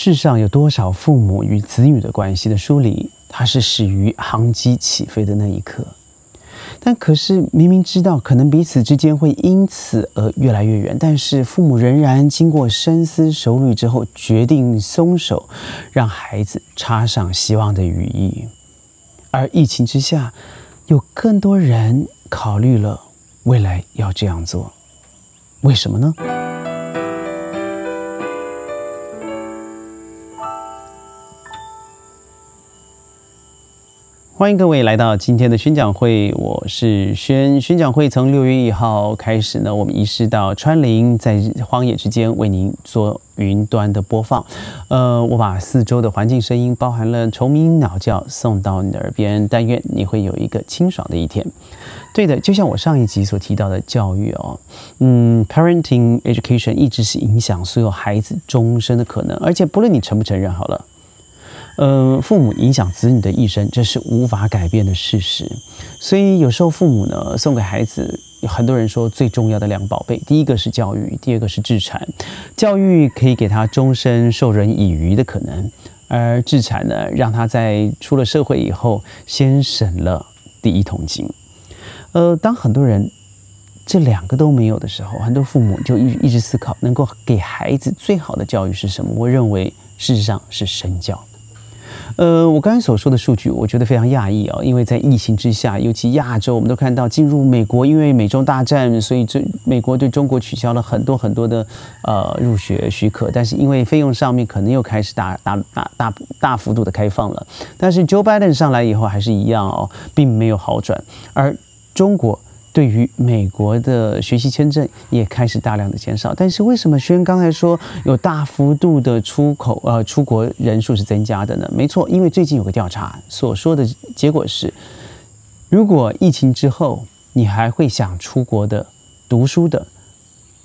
世上有多少父母与子女的关系的梳理，它是始于航机起飞的那一刻。但可是明明知道可能彼此之间会因此而越来越远，但是父母仍然经过深思熟虑之后，决定松手，让孩子插上希望的羽翼。而疫情之下，有更多人考虑了未来要这样做，为什么呢？欢迎各位来到今天的宣讲会，我是宣。宣讲会从六月一号开始呢，我们移师到川林，在荒野之间为您做云端的播放。呃，我把四周的环境声音，包含了虫鸣鸟叫，送到你的耳边，但愿你会有一个清爽的一天。对的，就像我上一集所提到的教育哦，嗯，parenting education 一直是影响所有孩子终身的可能，而且不论你承不承认，好了。呃，父母影响子女的一生，这是无法改变的事实。所以有时候父母呢，送给孩子，很多人说最重要的两宝贝，第一个是教育，第二个是资产。教育可以给他终身授人以渔的可能，而资产呢，让他在出了社会以后，先省了第一桶金。呃，当很多人这两个都没有的时候，很多父母就一一直思考，能够给孩子最好的教育是什么？我认为，事实上是身教。呃，我刚才所说的数据，我觉得非常讶异啊，因为在疫情之下，尤其亚洲，我们都看到进入美国，因为美中大战，所以这美国对中国取消了很多很多的呃入学许可，但是因为费用上面可能又开始大大大大大幅度的开放了，但是 Joe Biden 上来以后还是一样哦，并没有好转，而中国。对于美国的学习签证也开始大量的减少，但是为什么轩刚才说有大幅度的出口呃出国人数是增加的呢？没错，因为最近有个调查所说的结果是，如果疫情之后你还会想出国的读书的，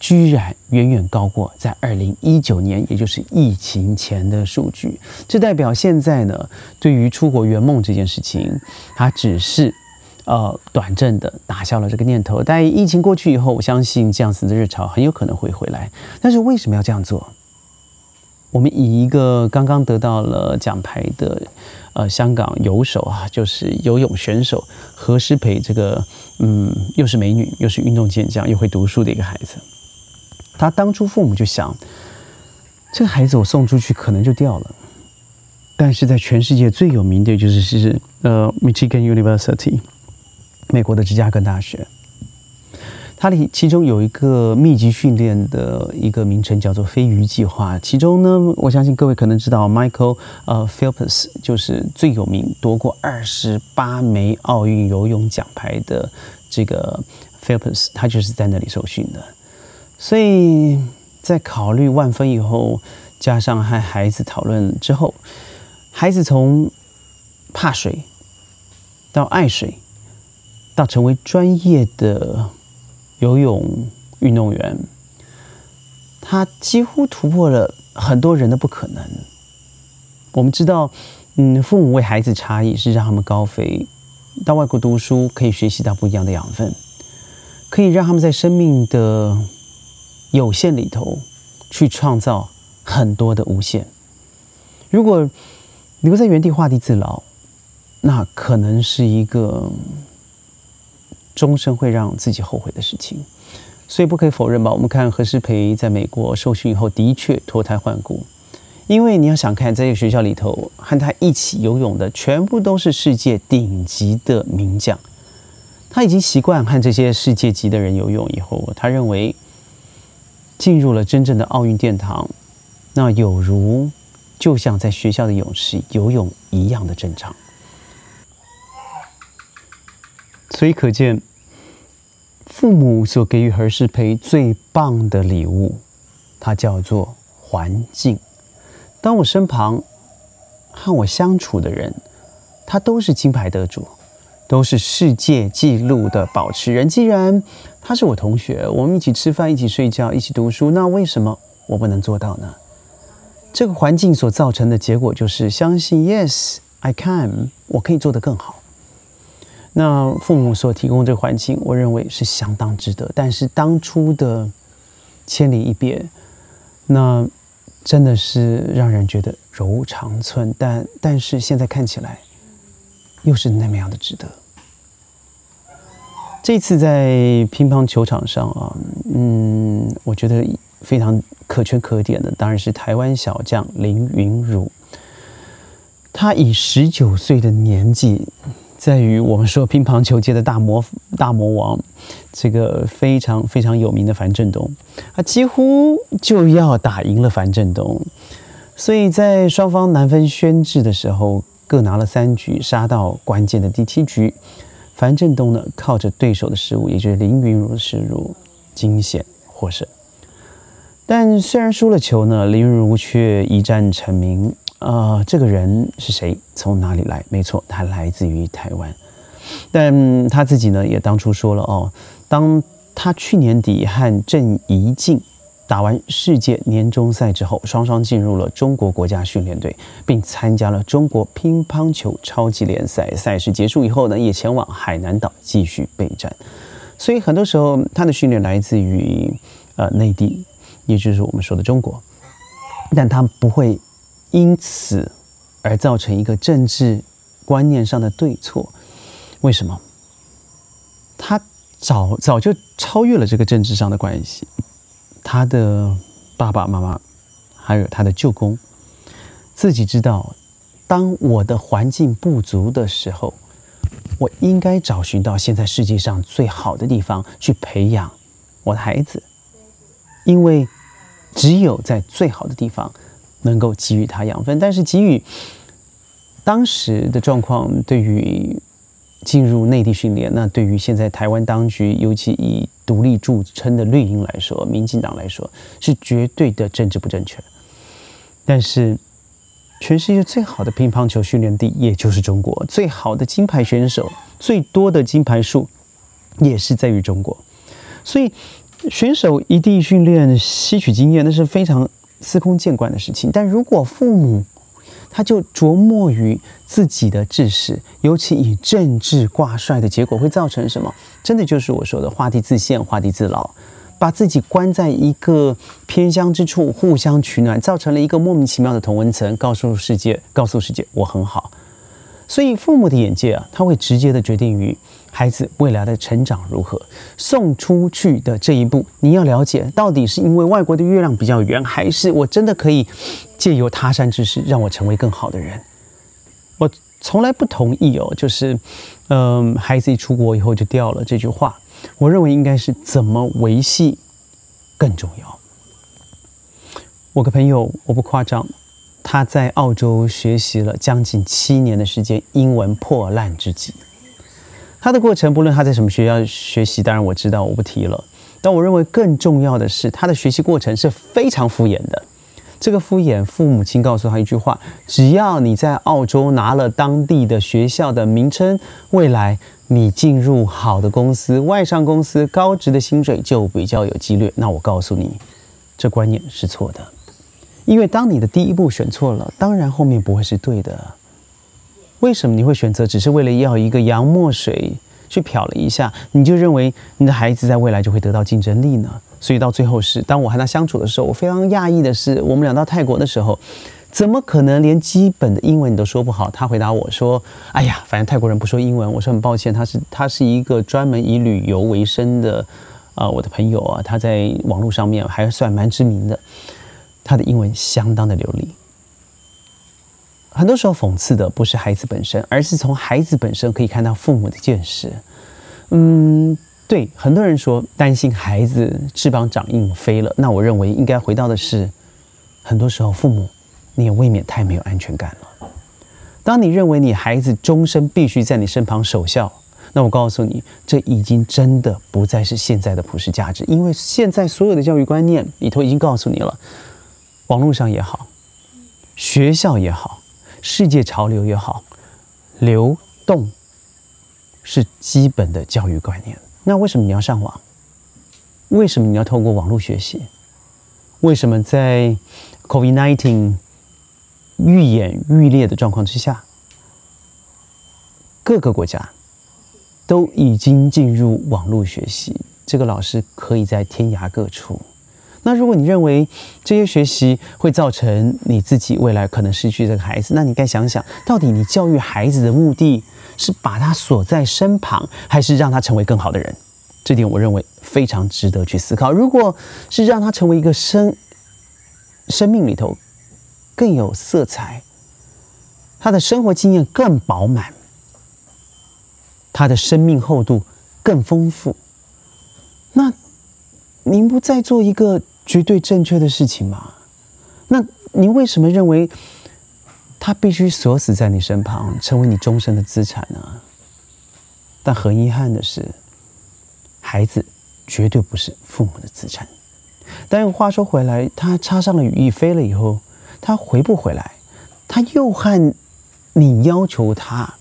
居然远远高过在二零一九年，也就是疫情前的数据。这代表现在呢，对于出国圆梦这件事情，它只是。呃，短暂的打消了这个念头。但疫情过去以后，我相信这样子的热潮很有可能会回来。但是为什么要这样做？我们以一个刚刚得到了奖牌的呃香港游手啊，就是游泳选手何诗蓓这个嗯，又是美女，又是运动健将，又会读书的一个孩子。他当初父母就想，这个孩子我送出去可能就掉了。但是在全世界最有名的就是是呃，Michigan University。美国的芝加哥大学，它的其中有一个密集训练的一个名称叫做“飞鱼计划”。其中呢，我相信各位可能知道，Michael 呃 Phelps 就是最有名，夺过二十八枚奥运游泳奖牌的这个 Phelps，他就是在那里受训的。所以在考虑万分以后，加上和孩子讨论之后，孩子从怕水到爱水。到成为专业的游泳运动员，他几乎突破了很多人的不可能。我们知道，嗯，父母为孩子差异是让他们高飞，到外国读书可以学习到不一样的养分，可以让他们在生命的有限里头去创造很多的无限。如果留在原地画地自牢，那可能是一个。终身会让自己后悔的事情，所以不可以否认吧？我们看何诗蓓在美国受训以后，的确脱胎换骨。因为你要想看，在这个学校里头和他一起游泳的，全部都是世界顶级的名将。他已经习惯和这些世界级的人游泳以后，他认为进入了真正的奥运殿堂，那有如就像在学校的泳池游泳一样的正常。所以可见。父母所给予儿时培最棒的礼物，它叫做环境。当我身旁和我相处的人，他都是金牌得主，都是世界纪录的保持人。既然他是我同学，我们一起吃饭、一起睡觉、一起读书，那为什么我不能做到呢？这个环境所造成的结果就是相信，Yes, I can，我可以做得更好。那父母所提供这个环境，我认为是相当值得。但是当初的千里一别，那真的是让人觉得柔肠寸，但但是现在看起来，又是那么样的值得。这次在乒乓球场上啊，嗯，我觉得非常可圈可点的，当然是台湾小将林云儒。他以十九岁的年纪，在于我们说乒乓球界的大魔大魔王，这个非常非常有名的樊振东，他几乎就要打赢了樊振东，所以在双方难分宣制的时候，各拿了三局，杀到关键的第七局。樊振东呢，靠着对手的失误，也就是林云如的失误，惊险获胜。但虽然输了球呢，林云如却一战成名。啊，这个人是谁？从哪里来？没错，他来自于台湾。但他自己呢，也当初说了哦，当他去年底和郑怡静打完世界年终赛之后，双双进入了中国国家训练队，并参加了中国乒乓球超级联赛。赛事结束以后呢，也前往海南岛继续备战。所以很多时候，他的训练来自于呃内地，也就是我们说的中国，但他不会因此而造成一个政治观念上的对错。为什么？他早早就超越了这个政治上的关系。他的爸爸妈妈，还有他的舅公，自己知道，当我的环境不足的时候，我应该找寻到现在世界上最好的地方去培养我的孩子，因为只有在最好的地方能够给予他养分。但是给予当时的状况，对于进入内地训练，那对于现在台湾当局，尤其以独立著称的绿营来说，民进党来说是绝对的政治不正确。但是，全世界最好的乒乓球训练地也就是中国，最好的金牌选手、最多的金牌数也是在于中国。所以，选手一地训练、吸取经验，那是非常司空见惯的事情。但如果父母，他就琢磨于自己的志士，尤其以政治挂帅的结果会造成什么？真的就是我说的画地自限、画地自牢，把自己关在一个偏乡之处，互相取暖，造成了一个莫名其妙的同温层，告诉世界，告诉世界我很好。所以父母的眼界啊，他会直接的决定于孩子未来的成长如何。送出去的这一步，你要了解到底是因为外国的月亮比较圆，还是我真的可以借由他山之石让我成为更好的人？我从来不同意哦，就是嗯，孩子一出国以后就掉了这句话。我认为应该是怎么维系更重要。我个朋友，我不夸张。他在澳洲学习了将近七年的时间，英文破烂之极。他的过程，不论他在什么学校学习，当然我知道，我不提了。但我认为更重要的是，他的学习过程是非常敷衍的。这个敷衍，父母亲告诉他一句话：只要你在澳洲拿了当地的学校的名称，未来你进入好的公司、外商公司，高职的薪水就比较有几率。那我告诉你，这观念是错的。因为当你的第一步选错了，当然后面不会是对的。为什么你会选择只是为了要一个洋墨水去漂了一下，你就认为你的孩子在未来就会得到竞争力呢？所以到最后是，当我和他相处的时候，我非常讶异的是，我们俩到泰国的时候，怎么可能连基本的英文你都说不好？他回答我说：“哎呀，反正泰国人不说英文。”我说：“很抱歉，他是他是一个专门以旅游为生的啊，我的朋友啊，他在网络上面还算蛮知名的。”他的英文相当的流利。很多时候讽刺的不是孩子本身，而是从孩子本身可以看到父母的见识。嗯，对，很多人说担心孩子翅膀长硬飞了，那我认为应该回到的是，很多时候父母你也未免太没有安全感了。当你认为你孩子终身必须在你身旁守孝，那我告诉你，这已经真的不再是现在的普世价值，因为现在所有的教育观念里头已经告诉你了。网络上也好，学校也好，世界潮流也好，流动是基本的教育观念。那为什么你要上网？为什么你要透过网络学习？为什么在 COVID-19 愈演愈烈的状况之下，各个国家都已经进入网络学习？这个老师可以在天涯各处。那如果你认为这些学习会造成你自己未来可能失去这个孩子，那你该想想到底你教育孩子的目的是把他锁在身旁，还是让他成为更好的人？这点我认为非常值得去思考。如果是让他成为一个生生命里头更有色彩，他的生活经验更饱满，他的生命厚度更丰富，那您不再做一个绝对正确的事情吗？那您为什么认为他必须锁死在你身旁，成为你终身的资产呢？但很遗憾的是。孩子绝对不是父母的资产，但话说回来，他插上了羽翼飞了以后，他回不回来，他又和你要求他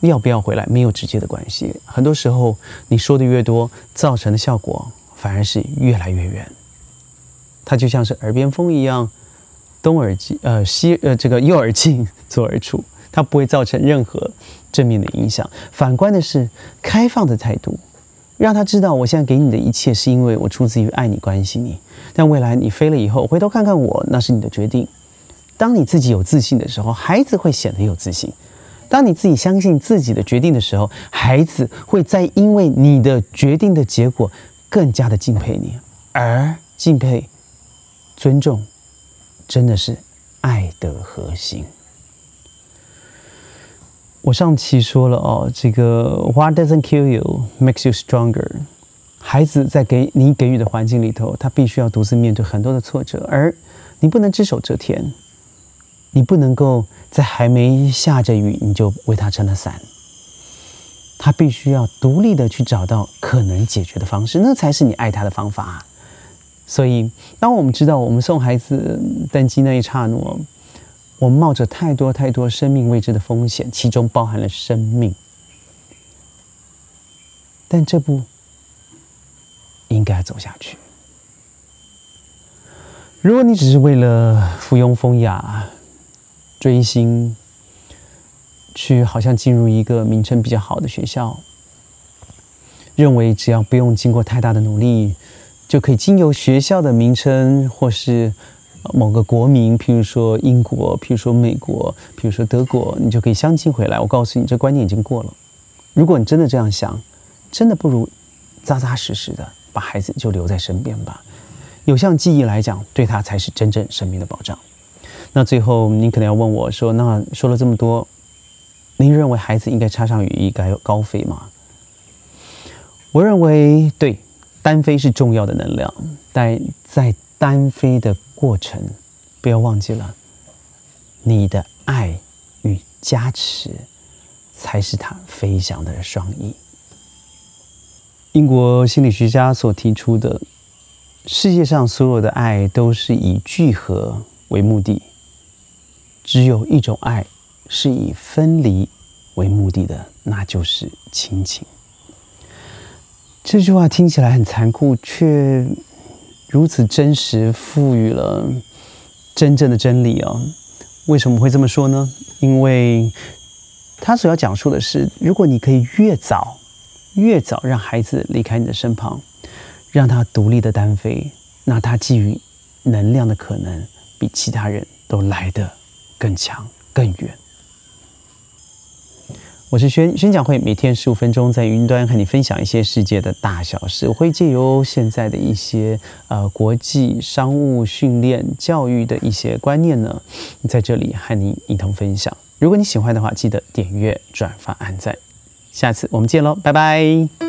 要不要回来没有直接的关系。很多时候，你说的越多，造成的效果反而是越来越远。他就像是耳边风一样，东耳进呃西呃这个右耳进 左耳出，它不会造成任何正面的影响。反观的是开放的态度。让他知道，我现在给你的一切是因为我出自于爱你、关心你。但未来你飞了以后，回头看看我，那是你的决定。当你自己有自信的时候，孩子会显得有自信；当你自己相信自己的决定的时候，孩子会在因为你的决定的结果更加的敬佩你。而敬佩、尊重，真的是爱的核心。我上期说了哦，这个 What doesn't kill you makes you stronger。孩子在给你给予的环境里头，他必须要独自面对很多的挫折，而你不能只手遮天，你不能够在还没下着雨你就为他撑了伞。他必须要独立的去找到可能解决的方式，那才是你爱他的方法。所以，当我们知道我们送孩子登机那一刹那。我们冒着太多太多生命未知的风险，其中包含了生命。但这步应该走下去。如果你只是为了附庸风雅、追星，去好像进入一个名称比较好的学校，认为只要不用经过太大的努力，就可以经由学校的名称或是。某个国民，譬如说英国，譬如说美国，譬如说德国，你就可以相亲回来。我告诉你，这观念已经过了。如果你真的这样想，真的不如扎扎实实的把孩子就留在身边吧。有项记忆来讲，对他才是真正生命的保障。那最后，您可能要问我说：“那说了这么多，您认为孩子应该插上羽翼该高飞吗？”我认为，对，单飞是重要的能量，但在单飞的。过程，不要忘记了，你的爱与加持，才是他飞翔的双翼。英国心理学家所提出的，世界上所有的爱都是以聚合为目的，只有一种爱是以分离为目的的，那就是亲情。这句话听起来很残酷，却。如此真实，赋予了真正的真理啊！为什么会这么说呢？因为他所要讲述的是，如果你可以越早、越早让孩子离开你的身旁，让他独立的单飞，那他基于能量的可能，比其他人都来得更强、更远。我是宣宣讲会，每天十五分钟在云端和你分享一些世界的大小事。我会借由现在的一些呃国际商务训练教育的一些观念呢，在这里和你一同分享。如果你喜欢的话，记得点阅、转发、按赞。下次我们见喽，拜拜。